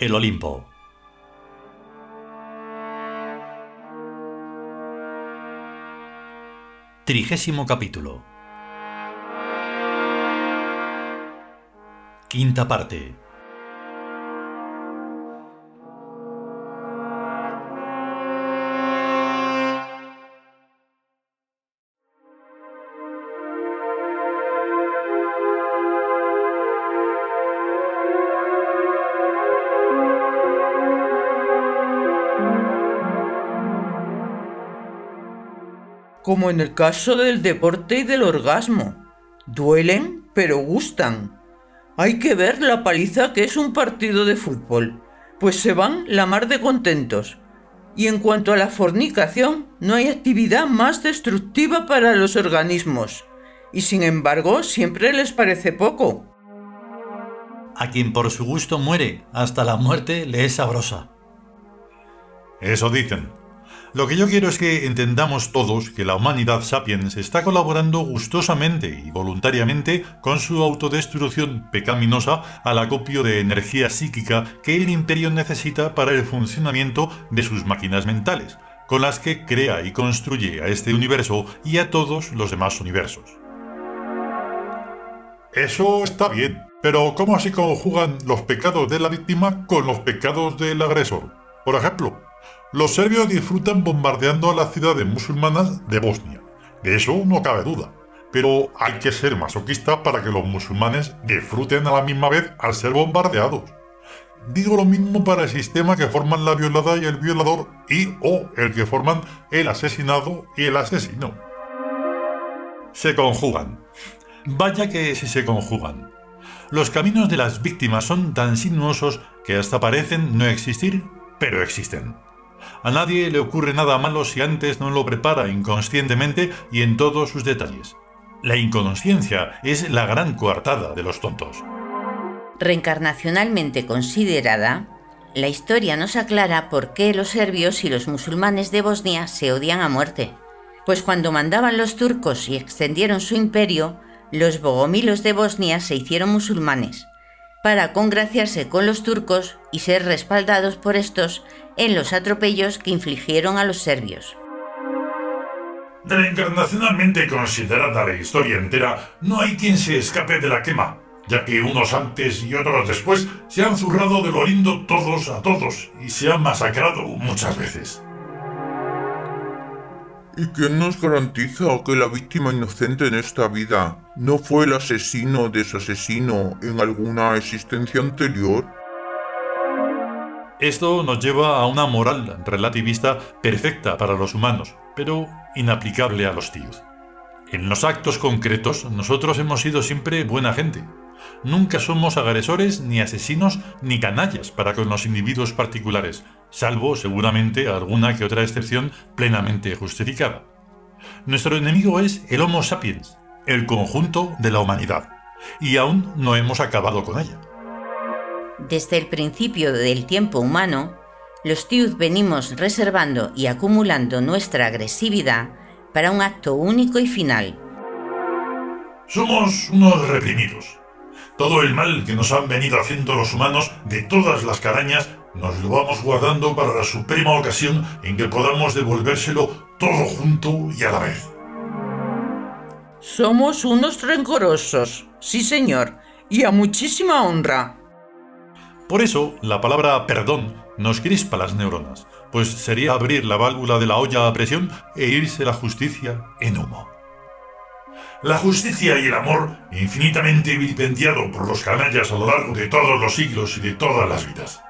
El Olimpo. Trigésimo capítulo. Quinta parte. Como en el caso del deporte y del orgasmo. Duelen, pero gustan. Hay que ver la paliza que es un partido de fútbol, pues se van la mar de contentos. Y en cuanto a la fornicación, no hay actividad más destructiva para los organismos. Y sin embargo, siempre les parece poco. A quien por su gusto muere, hasta la muerte le es sabrosa. Eso dicen. Lo que yo quiero es que entendamos todos que la humanidad sapiens está colaborando gustosamente y voluntariamente con su autodestrucción pecaminosa al acopio de energía psíquica que el imperio necesita para el funcionamiento de sus máquinas mentales, con las que crea y construye a este universo y a todos los demás universos. Eso está bien, pero ¿cómo se conjugan los pecados de la víctima con los pecados del agresor? Por ejemplo, los serbios disfrutan bombardeando a las ciudades musulmanas de Bosnia. De eso no cabe duda. Pero hay que ser masoquista para que los musulmanes disfruten a la misma vez al ser bombardeados. Digo lo mismo para el sistema que forman la violada y el violador y o el que forman el asesinado y el asesino. Se conjugan. Vaya que si se conjugan. Los caminos de las víctimas son tan sinuosos que hasta parecen no existir, pero existen. A nadie le ocurre nada malo si antes no lo prepara inconscientemente y en todos sus detalles. La inconsciencia es la gran coartada de los tontos. Reencarnacionalmente considerada, la historia nos aclara por qué los serbios y los musulmanes de Bosnia se odian a muerte. Pues cuando mandaban los turcos y extendieron su imperio, los bogomilos de Bosnia se hicieron musulmanes, para congraciarse con los turcos y ser respaldados por estos en los atropellos que infligieron a los serbios. Reencarnacionalmente considerada la historia entera, no hay quien se escape de la quema, ya que unos antes y otros después se han zurrado de lo lindo todos a todos y se han masacrado muchas veces. ¿Y quién nos garantiza que la víctima inocente en esta vida no fue el asesino de su asesino en alguna existencia anterior? Esto nos lleva a una moral relativista perfecta para los humanos, pero inaplicable a los tíos. En los actos concretos, nosotros hemos sido siempre buena gente. Nunca somos agresores, ni asesinos, ni canallas para con los individuos particulares, salvo seguramente alguna que otra excepción plenamente justificada. Nuestro enemigo es el Homo sapiens, el conjunto de la humanidad, y aún no hemos acabado con ella. Desde el principio del tiempo humano, los Tiud venimos reservando y acumulando nuestra agresividad para un acto único y final. Somos unos reprimidos. Todo el mal que nos han venido haciendo los humanos de todas las carañas nos lo vamos guardando para la suprema ocasión en que podamos devolvérselo todo junto y a la vez. Somos unos rencorosos, sí señor, y a muchísima honra. Por eso, la palabra perdón nos crispa las neuronas, pues sería abrir la válvula de la olla a presión e irse la justicia en humo. La justicia y el amor, infinitamente vilipendiado por los canallas a lo largo de todos los siglos y de todas las vidas.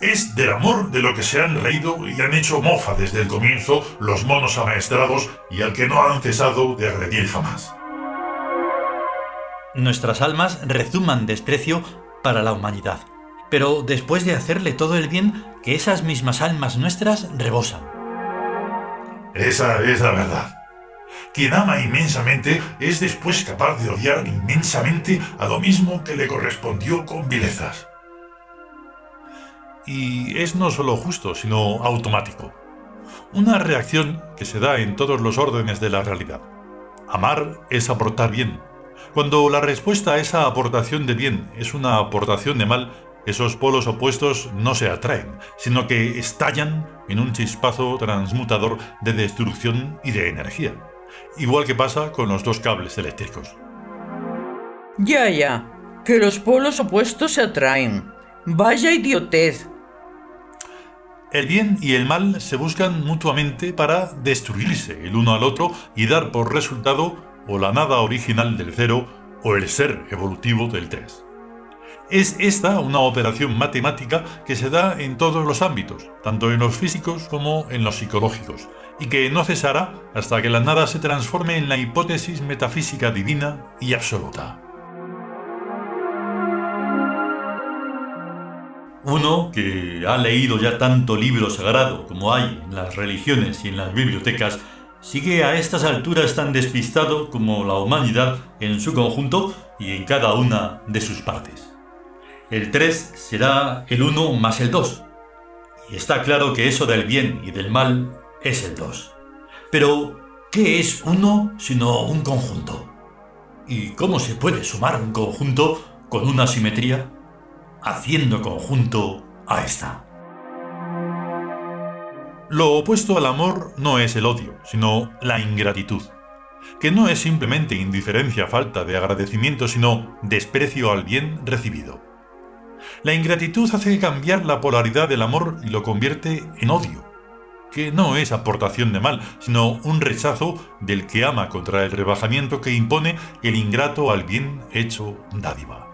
Es del amor de lo que se han reído y han hecho mofa desde el comienzo los monos amaestrados y al que no han cesado de agredir jamás. Nuestras almas rezuman desprecio para la humanidad, pero después de hacerle todo el bien que esas mismas almas nuestras rebosan. Esa es la verdad. Quien ama inmensamente es después capaz de odiar inmensamente a lo mismo que le correspondió con vilezas. Y es no solo justo, sino automático. Una reacción que se da en todos los órdenes de la realidad. Amar es aportar bien. Cuando la respuesta a esa aportación de bien es una aportación de mal, esos polos opuestos no se atraen, sino que estallan en un chispazo transmutador de destrucción y de energía, igual que pasa con los dos cables eléctricos. Ya, ya, que los polos opuestos se atraen. Vaya idiotez. El bien y el mal se buscan mutuamente para destruirse el uno al otro y dar por resultado o la nada original del cero o el ser evolutivo del 3. Es esta una operación matemática que se da en todos los ámbitos, tanto en los físicos como en los psicológicos, y que no cesará hasta que la nada se transforme en la hipótesis metafísica divina y absoluta. Uno que ha leído ya tanto libro sagrado como hay en las religiones y en las bibliotecas, sigue a estas alturas tan despistado como la humanidad en su conjunto y en cada una de sus partes. El 3 será el 1 más el 2. Y está claro que eso del bien y del mal es el 2. Pero, ¿qué es uno sino un conjunto? ¿Y cómo se puede sumar un conjunto con una simetría? haciendo conjunto a esta. Lo opuesto al amor no es el odio, sino la ingratitud, que no es simplemente indiferencia, falta de agradecimiento, sino desprecio al bien recibido. La ingratitud hace cambiar la polaridad del amor y lo convierte en odio, que no es aportación de mal, sino un rechazo del que ama contra el rebajamiento que impone el ingrato al bien hecho dádiva.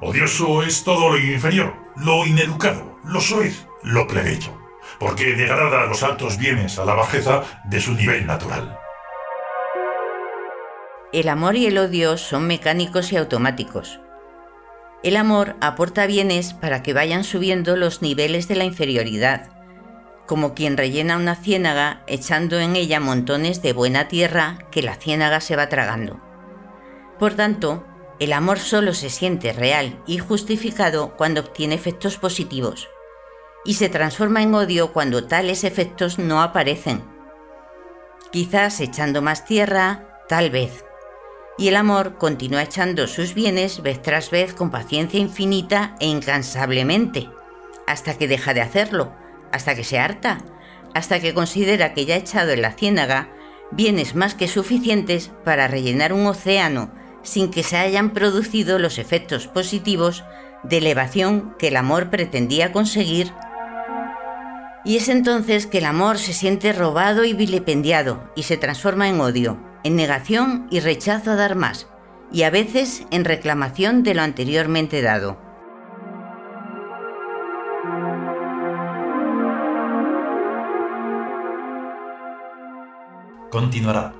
Odioso es todo lo inferior, lo ineducado, lo soez, lo plebeyo, porque degrada los altos bienes a la bajeza de su nivel natural. El amor y el odio son mecánicos y automáticos. El amor aporta bienes para que vayan subiendo los niveles de la inferioridad, como quien rellena una ciénaga echando en ella montones de buena tierra que la ciénaga se va tragando. Por tanto, el amor solo se siente real y justificado cuando obtiene efectos positivos, y se transforma en odio cuando tales efectos no aparecen. Quizás echando más tierra, tal vez. Y el amor continúa echando sus bienes vez tras vez con paciencia infinita e incansablemente, hasta que deja de hacerlo, hasta que se harta, hasta que considera que ya ha echado en la ciénaga bienes más que suficientes para rellenar un océano sin que se hayan producido los efectos positivos de elevación que el amor pretendía conseguir. Y es entonces que el amor se siente robado y vilipendiado y se transforma en odio, en negación y rechazo a dar más, y a veces en reclamación de lo anteriormente dado. Continuará.